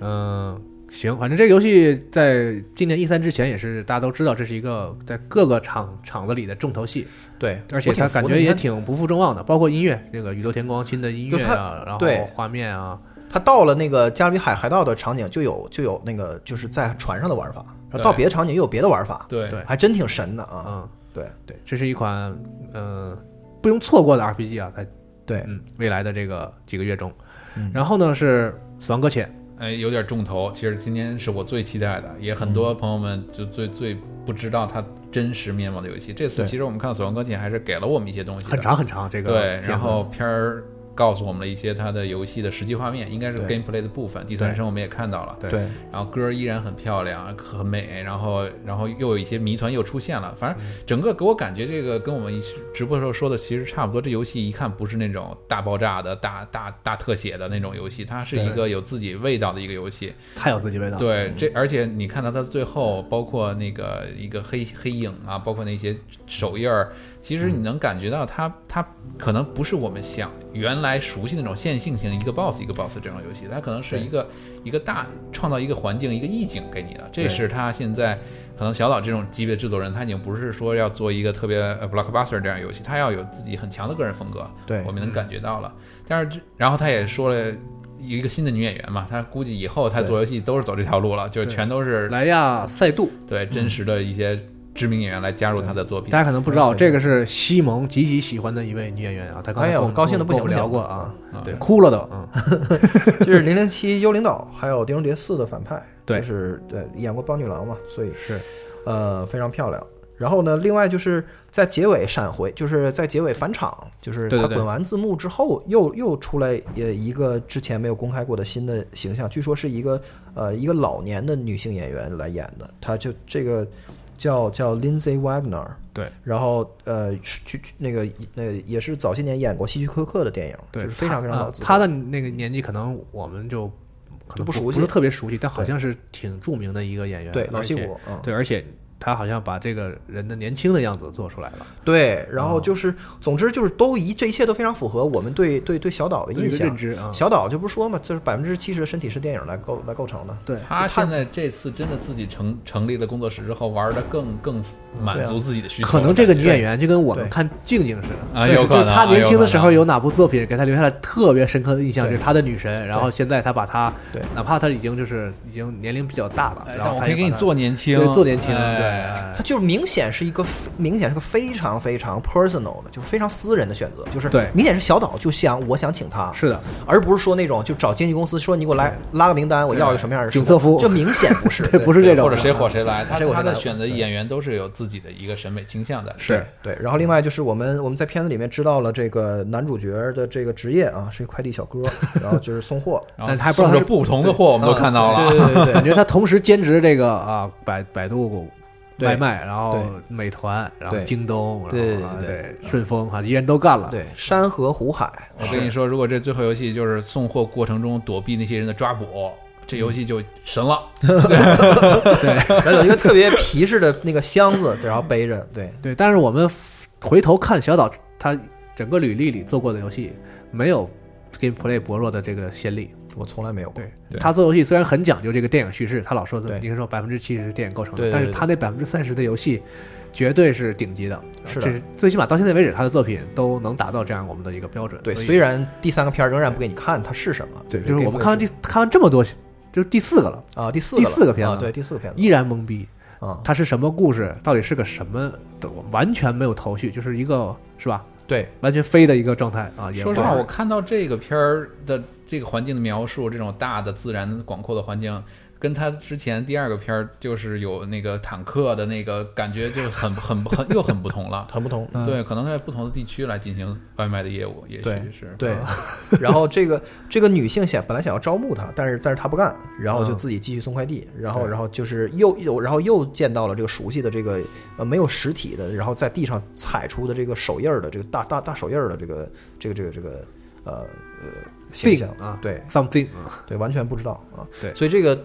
嗯，行，反正这个游戏在今年 E 三之前也是大家都知道，这是一个在各个场场子里的重头戏，对，而且它感觉也挺不负众望的，包括音乐，那个宇宙天光新的音乐就啊，然后画面啊，他到了那个加勒比海海盗的场景，就有就有那个就是在船上的玩法，到别的场景又有别的玩法，对对还真挺神的啊。嗯，对对，这是一款嗯、呃不容错过的 RPG 啊，在对，嗯未来的这个几个月中，嗯。然后呢是《死亡搁浅》，哎，有点重头。其实今天是我最期待的，也很嗯多朋友们就最最不知道它真实面貌的游戏。这次其实我们看《死亡搁浅》还是给了我们一些东西，很长很长，这个对，然后片儿告诉我们了一些它的游戏的实际画面，应该是 gameplay 的部分。第三人称我们也看到了，对对然后歌依然很漂亮，很美，然后然后又有一些谜团又出现了。反正整个给我感觉这个跟我们一起直播时候说的其实差不多。这游戏一看不是那种大爆炸的大大大特写的那种游戏，它是一个有自己味道的一个游戏。太有自己味道了，对，这而且你看到它最后，包括那个一个黑黑影啊，包括那些手印儿，其实你能感觉到它它可能不是我们想原来熟悉那种线性型一个 boss 一个 boss 这种游戏，它可能是一个一个大创造一个环境一个意境给你的，这是它现在。可能小岛这种级别制作人，他已经不是说要做一个特别呃 blockbuster 这样游戏，他要有自己很强的个人风格。对我们能感觉到了。但是这，然后他也说了一个新的女演员嘛，他估计以后他做游戏都是走这条路了，就全都是莱亚赛杜，对真实的一些知名演员来加入他的作品。大。家可能不知道，嗯这个是西蒙极其喜欢的一位女演员啊，她刚才高兴的不行不行。聊过啊，啊对，哭了都，嗯，就是零零七幽灵岛，还有《碟中谍四》的反派，对。就是对演过邦女郎嘛，所以是。呃非常漂亮。然后呢，另外就是在结尾闪回，就是在结尾返场，就是对对对。他滚完字幕之后，又又出来呃一个之前没有公开过的新的形象，据说是一个呃一个老年的女性演员来演的，她就这个叫叫 Lindsay Wagner，对，然后呃是去去那个那个也是早些年演过希区柯克的电影，对，就是非常非常老字号。她的那个年纪可能我们就可能就不熟悉不是特别熟悉，但好像是挺著名的一个演员，对老戏骨啊，对，而且他好像把这个人的年轻的样子做出来了，对，然后哦。就是，总之就是都一这一切都非常符合我们对对对小岛的印象。认。知啊。小岛就不是说嘛，就是百分之七十的身体是电影来构来构成的。对，他现在这次真的自己成成立了工作室之后，玩的更更满足自己的需求了。可能这个女演员员就跟我们看静静似的，啊就是有可能她年轻的时候有哪部作品给她留下了特别深刻的印象，就是她的女神。然后现在她把她，哪怕她已经就是已经年龄比较大了，然后但我可以给你做年轻，对做年轻，哎。对，哎。它就是明显是一个明显是个非常非常 personal 的，就是非常私人的选择，就是对。明显是小岛就想我想请他，是的，而不是说那种就找经纪公司说你给我来拉个名单，我要一个什么样的景瑟夫这明显不是，对，不是这种，或者谁火谁来，他他的选择演员都是有自己的一个审美倾向的。是。对，然后另外就是我们我们在片子里面知道了这个男主角的这个职业啊，是一个快递小哥，然后就是送货，但是还不知道是送着不同的货，我们都看到了。对对对对感觉他同时兼职这个啊百百度对外卖，然后美团，然后京东，然后啊对对。顺丰啊，一人都干了。对，山河湖海，我跟你说，如果这最后游戏就是送货过程中躲避那些人的抓捕，这游戏就神了。对。然后有一个特别皮实的那个箱子，然后背着，对。对，但是我们回头看小岛他整个履历里做过的游戏，没有 gameplay 薄弱的这个先例。我从来没有过。对对他做游戏虽然很讲究这个电影叙事，他老说对你看说百分之七十是电影构成的，但是他那百分之三十的游戏绝对是顶级的。是的这是最起码到现在为止，他的作品都能达到这样我们的一个标准。对，虽然第三个片儿仍然不给你看它是什么，对，就是我们看完第第看完这么多，就是第四个了，啊第四第了四个片子啊，对第四个片子依然懵逼。啊，它是什么故事？到底是个什么的？我完全没有头绪，就是一个是吧？对完全飞的一个状态啊！也说实话，我看到这个片儿的这个环境的描述，这种大的自然广阔的环境，跟他之前第二个片儿就是有那个坦克的那个感觉，就很很很又很不同了。很不同。嗯对，可能在不同的地区来进行外卖的业务，也许是对，然后这个这个女性想本来想要招募他，但是但是他不干，然后就嗯自己继续送快递，然后对然后就是又又然后又见到了这个熟悉的这个呃没有实体的，然后在地上踩出的这个手印儿的这个大大大手印儿的这个这个这个这个呃呃形 thing 象啊对 something 啊，对，完全不知道啊。对所以这个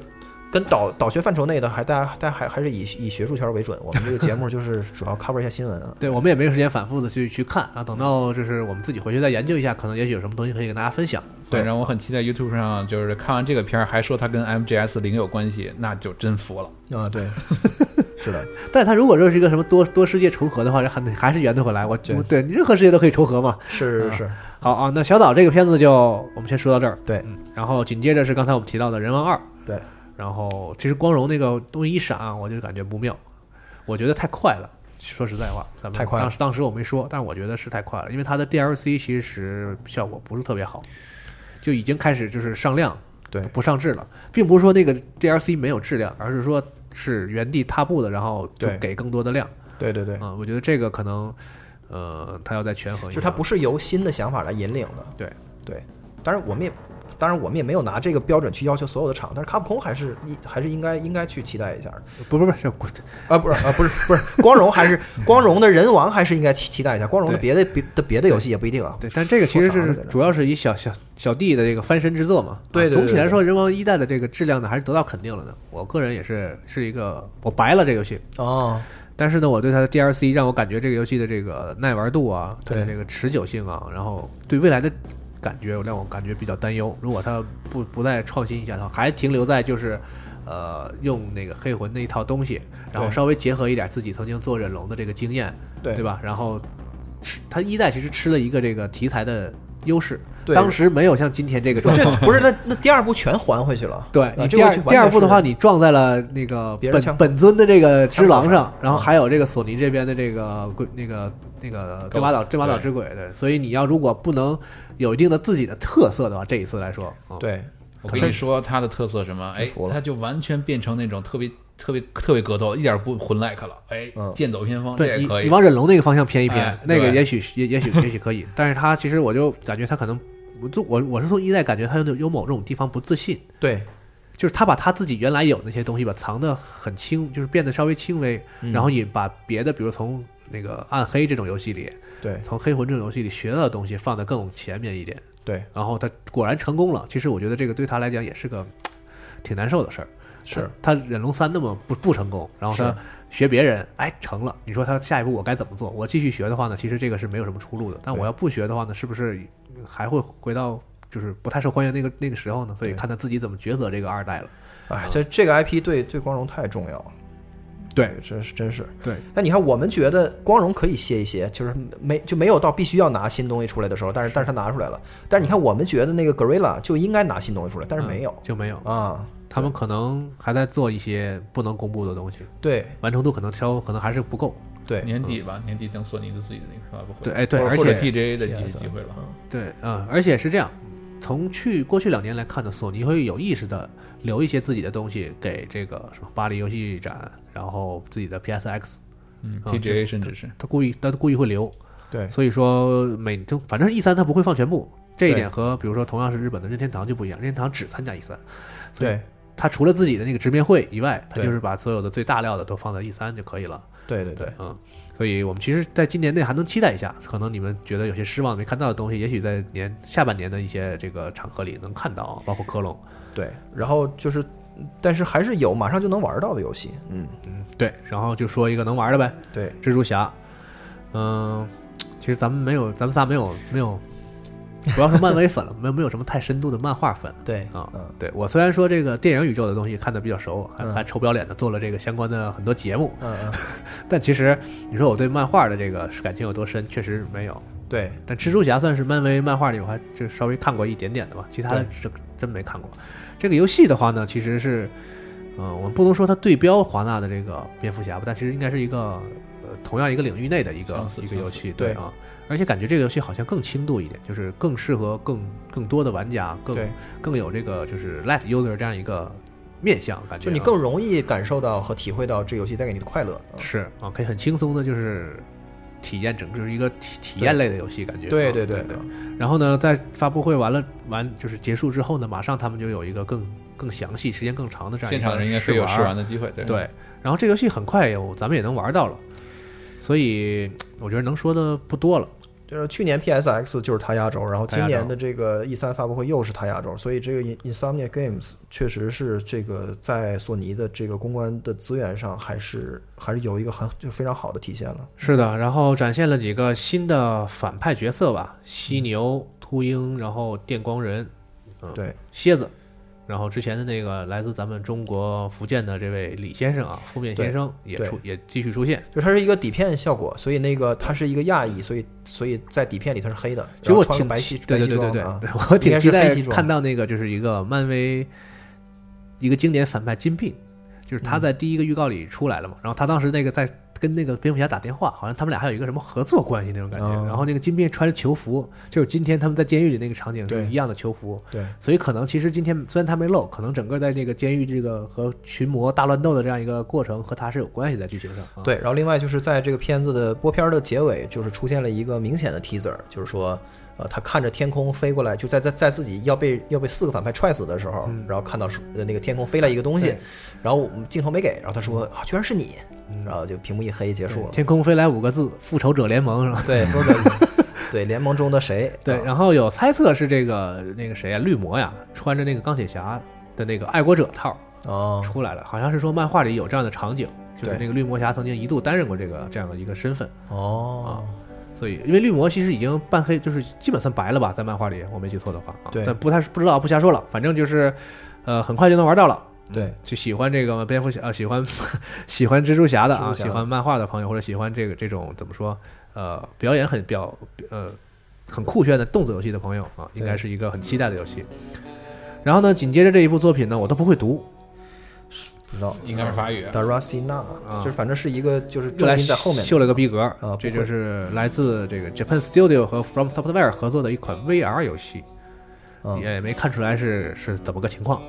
跟导导学范畴内的，还大家大家还还是以以学术圈为准。我们这个节目就是主要 cover 一下新闻啊。对我们也没有时间反复的去去看啊，等到就是我们自己回去再研究一下，可能也许有什么东西可以跟大家分享。对，然后我很期待 YouTube 上就是看完这个片儿还说它跟 MGS 零有关系，那就真服了。啊，对，是的，但它如果说是一个什么多多世界重合的话，还还是圆得回来。我对我对任何世界都可以重合嘛。啊是是是，好啊，那小岛这个片子就我们先说到这儿。对嗯，然后紧接着是刚才我们提到的《人王二》。对，然后其实光荣那个东西一闪啊，我就感觉不妙，我觉得太快了。说实在话，咱们太快了当时当时我没说，但是我觉得是太快了，因为它的 DLC 其实效果不是特别好，就已经开始就是上量对不上质了，并不是说那个 DLC 没有质量，而是说是原地踏步的，然后就给更多的量对对对，啊、我觉得这个可能呃，他要再权衡一下。就是它不是由新的想法来引领的。对对，当然我们也。当然，我们也没有拿这个标准去要求所有的厂，但是卡普空还是一还是应该应该去期待一下的不不不是我啊，不是啊，不是不是，光荣还是光荣的人王还是应该期期待一下，光荣的别的别的别的游戏也不一定啊。对，但这个其实是主要是以小小小弟的这个翻身之作嘛。对对对对啊总体来说，人王一代的这个质量呢，还是得到肯定了的。我个人也是是一个我白了这个游戏，哦，但是呢，我对它的 DLC 让我感觉这个游戏的这个耐玩度啊，它的这个持久性啊，然后对未来的感觉让我感觉比较担忧。如果它不不再创新一下的话，还停留在就是。呃，用那个黑魂那一套东西，然后稍微结合一点自己曾经做忍龙的这个经验，对对吧？然后吃它一代其实吃了一个这个题材的优势，对。当时没有像今天这个状这况。不是那那第二部全还回去了。对你第二第二部的话，你撞在了那个本别人枪本尊的这个之狼上，然后啊还有这个索尼这边的这个鬼那个那个这把岛这把岛之鬼的，所以你要如果不能有一定的自己的特色的话，这一次来说，嗯。对，我跟你说，它的特色是什么？哎服，了。它就完全变成那种特别特别特别格斗，一点不混 like 了。哎嗯，剑走偏锋，这对你可以。你。往忍龙那个方向偏一偏哎，那个对。也许也也许也许可以，但是他其实我就感觉他可能我就我我是从一代感觉他有有某种地方不自信。对，就是他把他自己原来有那些东西吧藏得很轻，就是变得稍微轻微，嗯然后也把别的，比如从那个暗黑这种游戏里，对从黑魂这种游戏里学到的东西放得更前面一点，对，然后他果然成功了。其实我觉得这个对他来讲也是个挺难受的事儿。是他他忍龙三那么不不成功，然后他是学别人，哎成了，你说他下一步我该怎么做？我继续学的话呢，其实这个是没有什么出路的。但我要不学的话呢，是不是还会回到就是不太受欢迎那个那个时候呢？所以看他自己怎么抉择这个二代了。哎，这这个 IP 对对光荣太重要了。对这是真是。对，那你看，我们觉得光荣可以歇一歇，就是没就没有到必须要拿新东西出来的时候，但是但是他拿出来了。但是你看，我们觉得那个 Gorilla 就应该拿新东西出来，但是没有嗯就没有。啊。他们可能还在做一些不能公布的东西，对完成度可能稍可能还是不够。对，年底吧，年底等索尼的自己的那个发布会，对，哎对，而且 TGA 的机 Yes 机会了。对，嗯，而且是这样，从去过去两年来看呢，索尼会有意识的留一些自己的东西给这个什么巴黎游戏展，然后自己的 PSX，嗯啊，TGA 甚至是他故意他故意会留，对所以说每就反正 E 三他不会放全部，这一点和比如说同样是日本的任天堂就不一样，任天堂只参加 E 三，对他除了自己的那个直面会以外，他就是把所有的最大料的都放在 E 三就可以了。对对对，嗯，所以我们其实在今年内还能期待一下，可能你们觉得有些失望没看到的东西，也许在年下半年的一些这个场合里能看到，包括科隆。对，然后就是，但是还是有马上就能玩到的游戏。嗯，嗯，对，然后就说一个能玩的呗，对，蜘蛛侠。嗯，其实咱们没有，咱们仨没有没有，不要说漫威粉了，没有没有什么太深度的漫画粉。对啊嗯，对我虽然说这个电影宇宙的东西看的比较熟，还嗯还臭不要脸的做了这个相关的很多节目，嗯嗯，但其实你说我对漫画的这个感情有多深，确实没有。对但蜘蛛侠算是漫威漫画里我还就稍微看过一点点的吧，其他的对真真没看过。这个游戏的话呢，其实是，呃，我们不能说它对标华纳的这个蝙蝠侠吧，但其实应该是一个呃同样一个领域内的一个一个游戏，对啊。而且感觉这个游戏好像更轻度一点，就是更适合更更多的玩家，更，更有这个就是 light user 这样一个面向，感觉啊就你更容易感受到和体会到这游戏带给你的快乐。嗯。是啊，可以很轻松的，就是体验整就是一个体体验类的游戏感觉。对啊对对对，然后呢，在发布会完了完就是结束之后呢，马上他们就有一个更更详细、时间更长的这样一个现场的人应该是有试试玩的机会，对。对，然后这游戏很快有咱们也能玩到了，所以我觉得能说的不多了。就是去年 PSX 就是它压轴，然后今年的这个 E 三发布会又是它压轴，所以这个 In- Insomnia Games 确实是这个在索尼的这个公关的资源上还是还是有一个很就非常好的体现了。是的，然后展现了几个新的反派角色吧，犀牛、秃鹰，然后电光人，嗯，对，蝎子。然后之前的那个来自咱们中国福建的这位李先生啊，负面先生也出也继续出现。就是它是一个底片效果，所以那个它是一个亚裔，所以所以在底片里它是黑的，其实我挺白西对对对对对对，我挺期待看到那个就是一个漫威一个经典反派金并，就是他在第一个预告里出来了嘛，然后他当时那个在跟那个蝙蝠侠打电话，好像他们俩还有一个什么合作关系那种感觉，哦。然后那个金并穿着囚服，就是今天他们在监狱里那个场景是一样的囚服，对。所以可能其实今天虽然他没露，可能整个在这个监狱这个和群魔大乱斗的这样一个过程和他是有关系在剧情上，啊、对，然后另外就是在这个片子的播片儿的结尾，就是出现了一个明显的 teaser，就是说，呃，他看着天空飞过来，就在在在自己要被要被四个反派踹死的时候，然后看到呃那个天空飞来一个东西，然后镜头没给，然后他说啊，居然是你，然后就屏幕一黑结束了。天空飞来五个字，复仇者联盟是吧？对，说的对联盟中的谁？对，啊然后有猜测是这个那个谁啊、绿魔呀，穿着那个钢铁侠的那个爱国者套哦，出来了，好像是说漫画里有这样的场景，就是那个绿魔侠曾经一度担任过这个这样的一个身份，哦，所以因为绿魔其实已经半黑，就是基本算白了吧，在漫画里我没记错的话啊，对。但不太不知道不瞎说了，反正就是呃很快就能玩到了。对。嗯，就喜欢这个蝙蝠侠，呃，喜欢 喜欢蜘蛛侠的啊，喜欢漫画的朋友，或者喜欢这个这种怎么说，呃，表演很表呃很酷炫的动作游戏的朋友啊，应该是一个很期待的游戏。然后呢，紧接着这一部作品呢，我都不会读，不知道，应该是法语。Darasina，就是反正是一个就是重又来音在后面，秀了个逼格。啊这就是来自这个 Japan Studio 和 From Software 合作的一款 VR 游戏，嗯，也没看出来是是怎么个情况。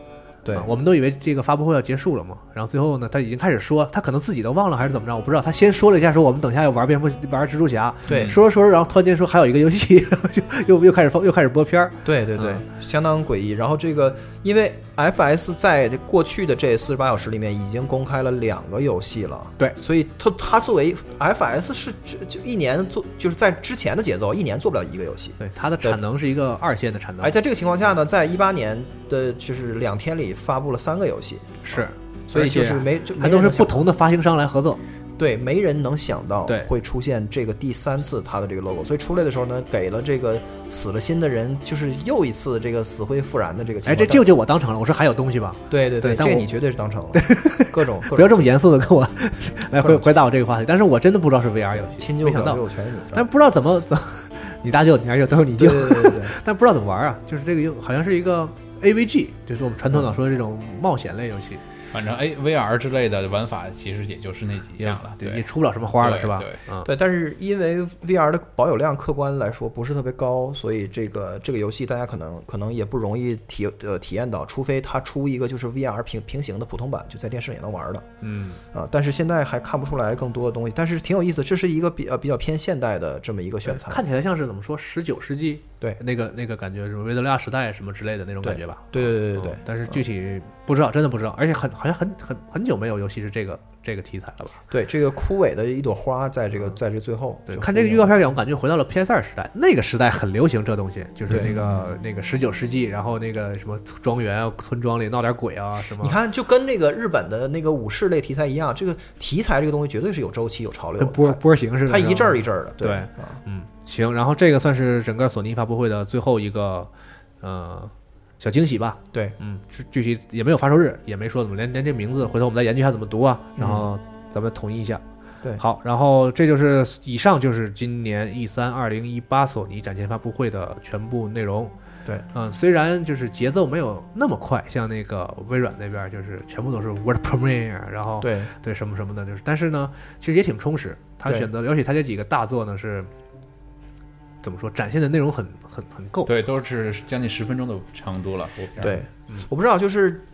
对。啊，我们都以为这个发布会要结束了嘛，然后最后呢，他已经开始说，他可能自己都忘了还是怎么着，我不知道。他先说了一下，说我们等下要玩蝙蝠玩蜘蛛侠，对。说着说着，然后突然间说还有一个游戏，然后就又又开始放又开始播片儿，对对对。嗯，相当诡异。然后这个，因为 FS 在过去的这四十八小时里面已经公开了两个游戏了，对。所以它它作为 FS 是就就一年做，就是在之前的节奏，一年做不了一个游戏。对，它的产能是一个二线的产能。而，，在这个情况下呢，在一八年的就是两天里发布了三个游戏，是。所以就是没就没还都是不同的发行商来合作。对，没人能想到会出现这个第三次它的这个 logo，所以出来的时候呢，给了这个死了心的人就是又一次这个死灰复燃的这个情哎，况。这舅舅我当成了，我说还有东西吧？对对这对但我你绝对是当成了各种 各种不要这么严肃的跟我 来回回答我这个话题。但是我真的不知道是 VR 游戏，亲舅没想到。但不知道怎么怎么，你大舅你二舅都是你舅，对对对对，但不知道怎么玩啊。就是这个又好像是一个 AVG，就是我们传统上说的这种冒险类游戏，反正哎，VR 之类的玩法其实也就是那几项了，对，对也出不了什么花了，是吧对？嗯，对，但是因为 VR 的保有量客观来说不是特别高，所以这个这个游戏大家可能可能也不容易体呃体验到，除非它出一个就是 VR 平平行的普通版，就在电视也能玩的嗯，啊。但是现在还看不出来更多的东西，但是挺有意思，这是一个比呃比较偏现代的这么一个选材。看起来像是怎么说十九世纪对。那个那个感觉，什么维多利亚时代什么之类的那种感觉吧？对对对对对嗯。但是具体不知道，真的不知道，而且很好像很很很久没有游戏是这个这个题材了吧？对，这个枯萎的一朵花在这个在这最后对，看这个预告片让我感觉回到了 PS 二时代，那个时代很流行这东西，就是那个那个十九世纪，然后那个什么庄园啊、村庄里闹点鬼啊什么。你看，就跟那个日本的那个武士类题材一样，这个题材这个东西绝对是有周期、有潮流的。波波形似的，它一阵儿一阵儿的。对啊，嗯，行，然后这个算是整个索尼发布会的最后一个呃小惊喜吧。对，嗯，具具体也没有发售日，也没说怎么，连连这名字，回头我们再研究一下怎么读啊，嗯然后咱们统一一下。对好，然后这就是以上就是今年 E 三二零一八索尼展前发布会的全部内容。对，嗯，虽然就是节奏没有那么快，像那个微软那边就是全部都是 Word Premiere，然后对，对什么什么的，就是，但是呢，其实也挺充实。他选择了，而且他这几个大作呢是怎么说，展现的内容很很很够。对，都是将近十分钟的长度了。对，我不知道，就是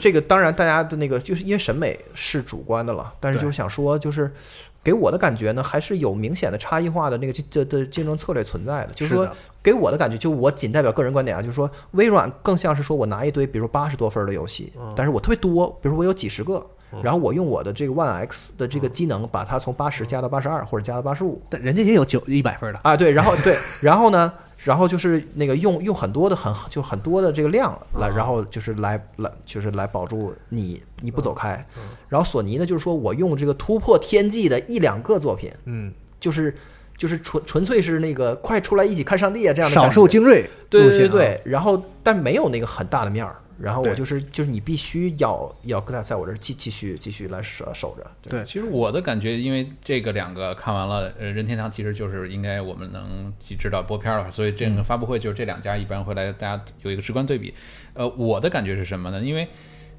这个，当然大家的那个，就是因为审美是主观的了，但是就是想说，就是给我的感觉呢，还是有明显的差异化的那个竞的的竞争策略存在的。就是说的，给我的感觉，就我仅代表个人观点啊，就是说，微软更像是说我拿一堆，比如说八十多分的游戏，嗯但是我特别多，比如说我有几十个。然后我用我的这个 One X 的这个机能，把它从八十加到八十二，或者加到八十五，但人家也有九一百分的。啊，对，然后对，然后呢，然后就是那个用用很多的很就很多的这个量来，然后就是来来就是来保住你你不走开。然后索尼呢，就是说我用这个突破天际的一两个作品，嗯，就是就是纯纯粹是那个快出来一起看上帝啊这样的少数精锐对对对对，然后但没有那个很大的面儿。然后我就是就是你必须要要在在我这儿继继续继续来守守着，对对其实我的感觉，因为这个两个看完了，呃，任天堂其实就是应该我们能知道播片了，所以这个发布会就是这两家一般会来大家有一个直观对比。呃，我的感觉是什么呢？因为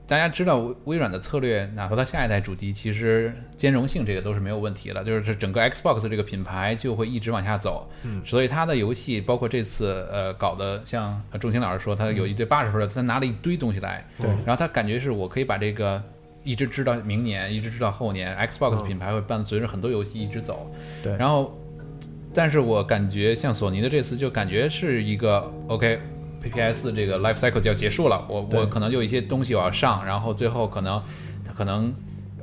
大家知道微微软的策略，哪怕它下一代主机，其实兼容性这个都是没有问题的，就是这整个 Xbox 这个品牌就会一直往下走。嗯，所以它的游戏，包括这次呃搞的，像呃钟情老师说，他有一堆八十分的，他拿了一堆东西来，对然后他感觉是我可以把这个。一直知道明年，一直知道后年，Xbox 品牌会伴随着很多游戏一直走。对然后，但是我感觉像索尼的这次就感觉是一个 OK。PPS 这个 life cycle 就要结束了，我我可能有一些东西我要上，然后最后可能它可能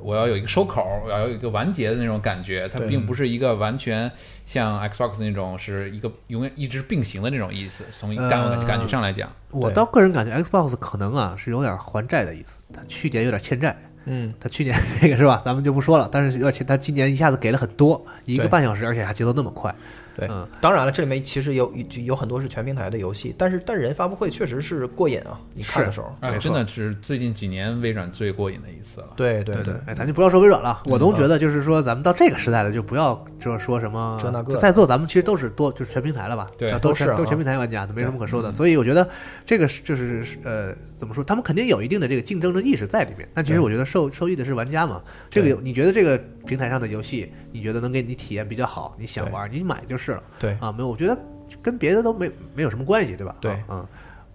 我要有一个收口，我要有一个完结的那种感觉，它并不是一个完全像 Xbox 那种是一个永远一直并行的那种意思。从感呃感觉上来讲，对。我倒个人感觉 Xbox 可能啊是有点还债的意思，它去年有点欠债，嗯，他去年那个是吧，咱们就不说了，但是而且他今年一下子给了很多，一个半小时，而且还节奏那么快，对嗯，当然了，这里面其实有有有很多是全平台的游戏，但是但人发布会确实是过瘾啊！你看的时候，哎，真的是最近几年微软最过瘾的一次了。对对对，哎，咱就不要说微软了，我都觉得就是说，咱们到这个时代了，就不要就是说什么这那个就在座咱们其实都是多就是全平台了吧，对都都是啊都全平台玩家，都没什么可说的。嗯所以我觉得这个是就是呃怎么说，他们肯定有一定的这个竞争的意识在里面，但其实我觉得受受益的是玩家嘛。这个有你觉得这个平台上的游戏，你觉得能给你体验比较好，你想玩，你买就是了对啊。没有，我觉得跟别的都没没有什么关系，对吧？对啊嗯，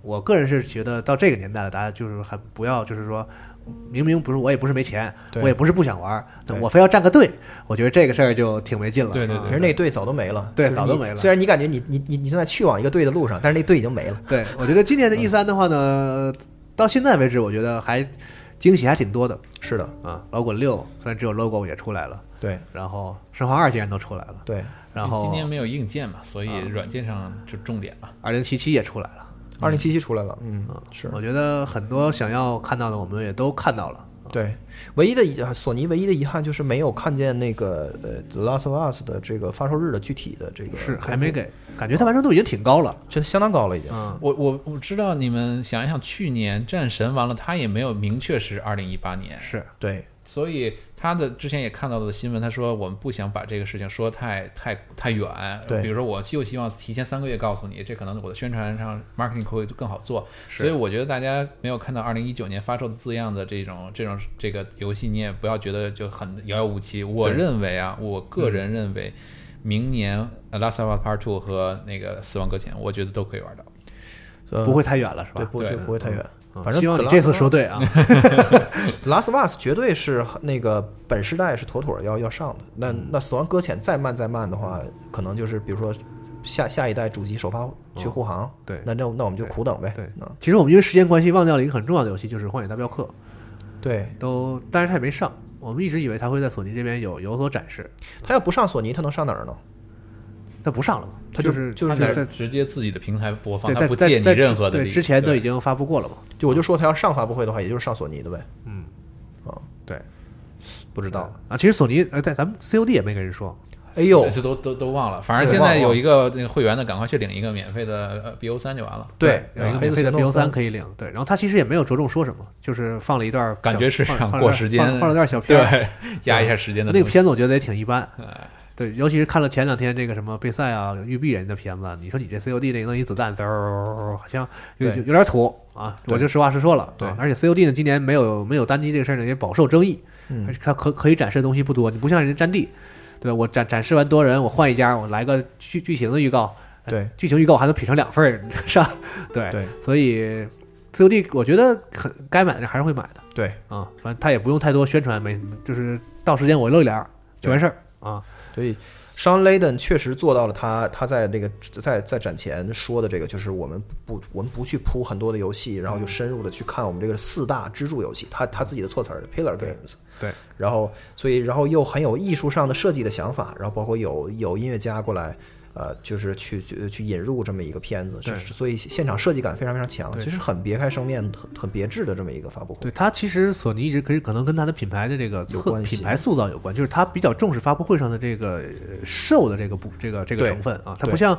我个人是觉得到这个年代了，大家就是还不要就是说。明明不是我也不是没钱，我也不是不想玩，对我非要站个队，我觉得这个事儿就挺没劲了。啊对对对其实那队早都没了，对早都没了虽然你感觉你你你你正在去往一个队的路上，但是那队已经没了。对，我觉得今年的 E 三的话呢，到现在为止，我觉得还惊喜还挺多的。是的，啊。老滚六虽然只有 logo 也出来了，对。然后生化二竟然都出来了，对，然后今年没有硬件嘛，所以啊软件上就重点了。二零七七也出来了。二零七七出来了，嗯，是。我觉得很多想要看到的，我们也都看到了对，唯一的遗索尼唯一的遗憾就是没有看见那个呃《The Last of Us》的这个发售日的具体的这个是还没给，感觉它完成度已经挺高了。这相当高了已经。嗯，我我我知道你们想一想，去年战神完了，它也没有明确是二零一八年，是对，所以他的之前也看到的新闻，他说我们不想把这个事情说太太太远。对比如说我就希望提前三个月告诉你，这可能我的宣传上 marketing 会更好做。是所以我觉得大家没有看到二零一九年发售的字样的这种这种这个游戏，你也不要觉得就很遥遥无期。我认为啊，我个人认为，明年《The Last of Us Part Two》和那个《死亡搁浅》，我觉得都可以玩到。呃不会太远了，是对，吧？不会对不会太远。嗯反正希望你这次说对啊。Last of Us 绝对是那个本世代是妥妥要要上的。那那死亡搁浅再慢再慢的话，可能就是比如说下下一代主机首发去护航，对那那那我们就苦等呗。对嗯其实我们因为时间关系忘掉了一个很重要的游戏，就是《荒野大镖客》，对，都但是他也没上。我们一直以为他会在索尼这边有有所展示，他要不上索尼，他能上哪儿呢？他不上了嘛？它就就是就是在在直接自己的平台播放，他不借你任何的。对之前都已经发布过了嘛？就我就说他要上发布会的话，也就是上索尼的呗。嗯，啊，对，不知道。啊。其实索尼呃，在咱们 COD 也没跟人说，哎呦这，次都都都忘了。反正现在有一个那个会员的，赶快去领一个免费的呃 BO 三就完了。对，有一个啊免费的 BO 三三可以领。对，然后他其实也没有着重说什么，就是放了一段，感觉是想过时间放放了段小片。对，压一下时间的那个。片子我觉得也挺一般。哎对，尤其是看了前两天这个什么贝塞啊、育碧人的片子，你说你这 COD 那个东西子弹，嗖，好像有有有点土啊！我就实话实说了。对啊而且 COD 呢，今年没有没有单机这个事儿呢，也饱受争议。嗯而且它可可以展示的东西不多，你不像人家战地，对吧？我展展示完多人，我换一家，我来个剧剧情的预告，对剧情预告还能劈成两份儿，是吧？对，对所以 COD 我觉得很该买的人还是会买的对啊，反正他也不用太多宣传，没就是到时间我露一脸儿就完事儿啊。所以 Sean Layden 确实做到了他他在这个在在展前说的这个，就是我们不我们不去铺很多的游戏，然后就深入的去看我们这个四大支柱游戏，他他自己的措辞儿 Pillar Games。对，然后所以然后又很有艺术上的设计的想法，然后包括有有音乐家过来。呃，就是去去去引入这么一个片子，就是所以现场设计感非常非常强，其实很别开生面，很很别致的这么一个发布会。对它其实索尼一直可以可能跟它的品牌的这个策有关系品牌塑造有关，就是它比较重视发布会上的这个呃售的这个部这个这个成分啊，它不像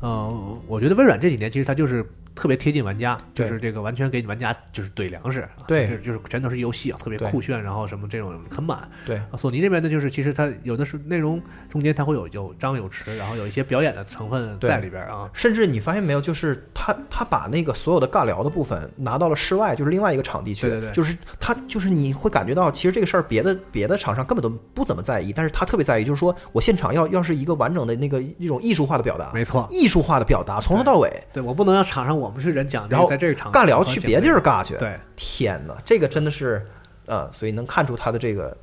呃，我觉得微软这几年其实它就是特别贴近玩家，就是这个完全给你玩家就是怼粮食，啊对就是就是全都是游戏啊，特别酷炫，然后什么这种很满。对啊索尼这边呢，就是其实它有的是内容中间它会有有张有弛，然后有一些表演的成分在里边啊。甚至你发现没有，就是他他把那个所有的尬聊的部分拿到了室外，就是另外一个场地去。对对对就是他就是你会感觉到，其实这个事儿别的别的厂商根本都不怎么在意，但是他特别在意，就是说我现场要要是一个完整的那个一种艺术化的表达，没错艺术化的表达从头到尾，对我不能让场上我们是人讲，然后在这个场尬聊去别地儿尬去。对，天哪，这个真的是，呃，所以能看出他的这个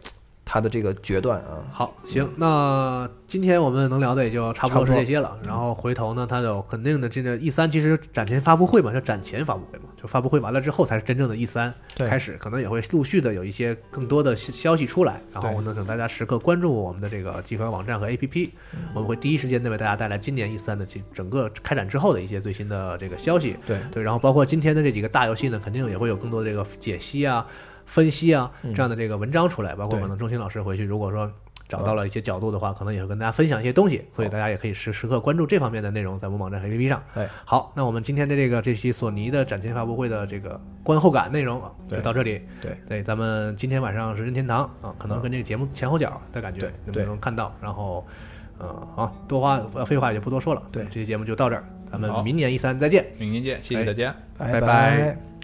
他的这个决断啊。好，行，那今天我们能聊的也就差不多是这些了。然后回头呢，他有肯定的这个 E 三，其实展前发布会嘛，叫展前发布会嘛，就发布会完了之后才是真正的 E 三对开始，可能也会陆续的有一些更多的消消息出来。然后对呢，等大家时刻关注我们的这个集合网站和 APP，我们会第一时间的为大家带来今年 E 三的其整个开展之后的一些最新的这个消息。对对，然后包括今天的这几个大游戏呢，肯定也会有更多的这个解析啊、分析啊这样的这个文章出来，包括可能钟欣老师回去如果说。找到了一些角度的话，可能也会跟大家分享一些东西，所以大家也可以时时刻关注这方面的内容，在我们网站和 APP 上。哎，好，那我们今天的这个这期索尼的展前发布会的这个观后感内容啊就到这里。对对，咱们今天晚上是任天堂啊，可能跟这个节目前后脚的感觉能不能看到？然后，嗯，好多话呃废话也就不多说了。对这期节目就到这儿，咱们明年一三再见。明年见，谢谢大家。拜拜拜「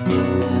Thank you.